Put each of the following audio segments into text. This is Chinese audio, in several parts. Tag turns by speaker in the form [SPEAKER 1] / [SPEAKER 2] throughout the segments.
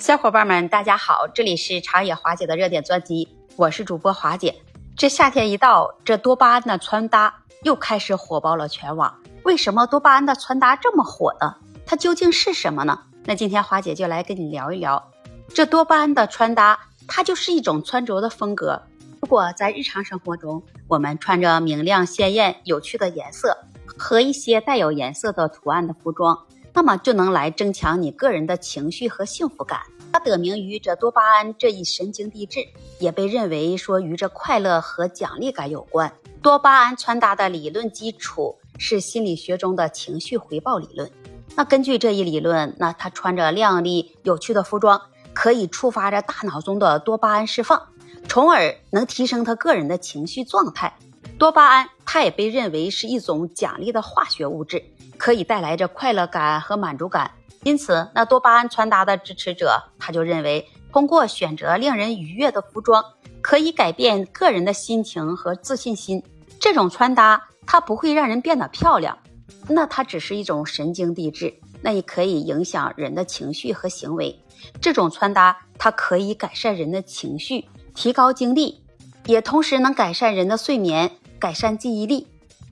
[SPEAKER 1] 小伙伴们，大家好，这里是长野华姐的热点专辑，我是主播华姐。这夏天一到，这多巴胺的穿搭又开始火爆了全网。为什么多巴胺的穿搭这么火呢？它究竟是什么呢？那今天华姐就来跟你聊一聊。这多巴胺的穿搭，它就是一种穿着的风格。如果在日常生活中，我们穿着明亮、鲜艳、有趣的颜色和一些带有颜色的图案的服装。那么就能来增强你个人的情绪和幸福感。它得名于这多巴胺这一神经递质，也被认为说与这快乐和奖励感有关。多巴胺穿搭的理论基础是心理学中的情绪回报理论。那根据这一理论，那他穿着靓丽有趣的服装，可以触发着大脑中的多巴胺释放，从而能提升他个人的情绪状态。多巴胺它也被认为是一种奖励的化学物质。可以带来着快乐感和满足感，因此，那多巴胺穿搭的支持者他就认为，通过选择令人愉悦的服装，可以改变个人的心情和自信心。这种穿搭它不会让人变得漂亮，那它只是一种神经递质，那也可以影响人的情绪和行为。这种穿搭它可以改善人的情绪，提高精力，也同时能改善人的睡眠，改善记忆力。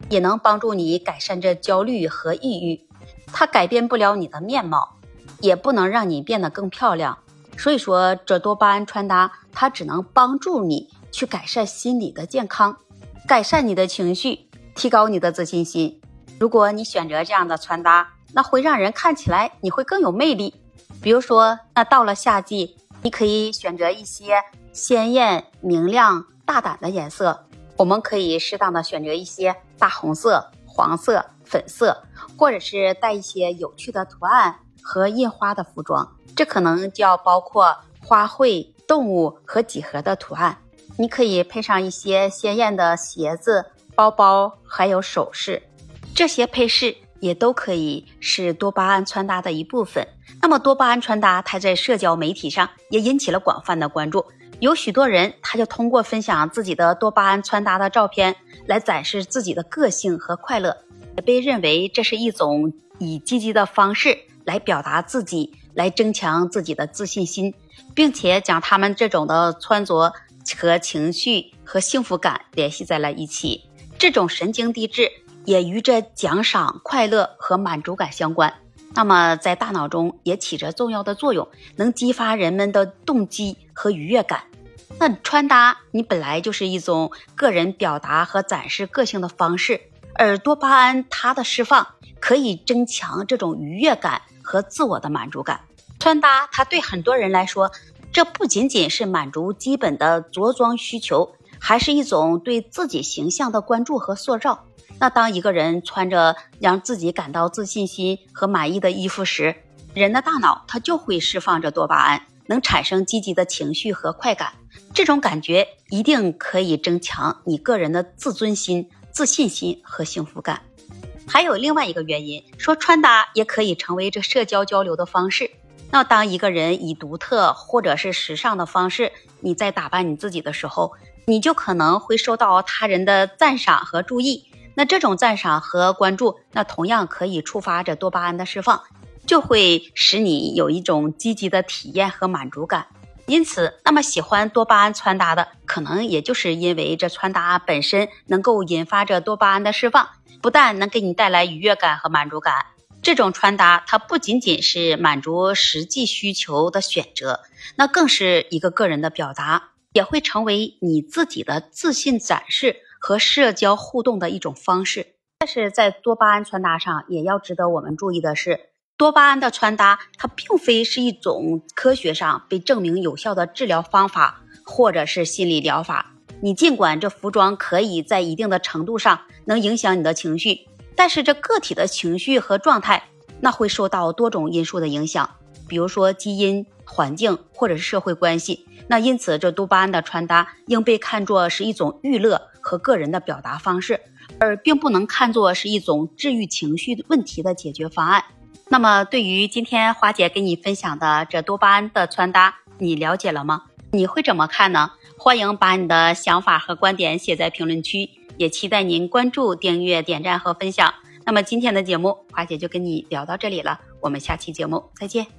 [SPEAKER 1] 也能帮助你改善这焦虑和抑郁，它改变不了你的面貌，也不能让你变得更漂亮。所以说，这多巴胺穿搭它只能帮助你去改善心理的健康，改善你的情绪，提高你的自信心。如果你选择这样的穿搭，那会让人看起来你会更有魅力。比如说，那到了夏季，你可以选择一些鲜艳、明亮、大胆的颜色。我们可以适当的选择一些大红色、黄色、粉色，或者是带一些有趣的图案和印花的服装。这可能就要包括花卉、动物和几何的图案。你可以配上一些鲜艳的鞋子、包包，还有首饰。这些配饰也都可以是多巴胺穿搭的一部分。那么，多巴胺穿搭它在社交媒体上也引起了广泛的关注。有许多人，他就通过分享自己的多巴胺穿搭的照片来展示自己的个性和快乐，也被认为这是一种以积极的方式来表达自己，来增强自己的自信心，并且将他们这种的穿着和情绪和幸福感联系在了一起。这种神经递质也与这奖赏、快乐和满足感相关。那么，在大脑中也起着重要的作用，能激发人们的动机和愉悦感。那穿搭，你本来就是一种个人表达和展示个性的方式，而多巴胺它的释放可以增强这种愉悦感和自我的满足感。穿搭，它对很多人来说，这不仅仅是满足基本的着装需求，还是一种对自己形象的关注和塑造。那当一个人穿着让自己感到自信心和满意的衣服时，人的大脑它就会释放着多巴胺，能产生积极的情绪和快感。这种感觉一定可以增强你个人的自尊心、自信心和幸福感。还有另外一个原因，说穿搭也可以成为这社交交流的方式。那当一个人以独特或者是时尚的方式，你在打扮你自己的时候，你就可能会受到他人的赞赏和注意。那这种赞赏和关注，那同样可以触发着多巴胺的释放，就会使你有一种积极的体验和满足感。因此，那么喜欢多巴胺穿搭的，可能也就是因为这穿搭本身能够引发着多巴胺的释放，不但能给你带来愉悦感和满足感，这种穿搭它不仅仅是满足实际需求的选择，那更是一个个人的表达，也会成为你自己的自信展示。和社交互动的一种方式，但是在多巴胺穿搭上也要值得我们注意的是，多巴胺的穿搭它并非是一种科学上被证明有效的治疗方法或者是心理疗法。你尽管这服装可以在一定的程度上能影响你的情绪，但是这个体的情绪和状态那会受到多种因素的影响，比如说基因、环境或者是社会关系。那因此，这多巴胺的穿搭应被看作是一种娱乐和个人的表达方式，而并不能看作是一种治愈情绪问题的解决方案。那么，对于今天花姐给你分享的这多巴胺的穿搭，你了解了吗？你会怎么看呢？欢迎把你的想法和观点写在评论区，也期待您关注、订阅、点赞和分享。那么今天的节目，花姐就跟你聊到这里了，我们下期节目再见。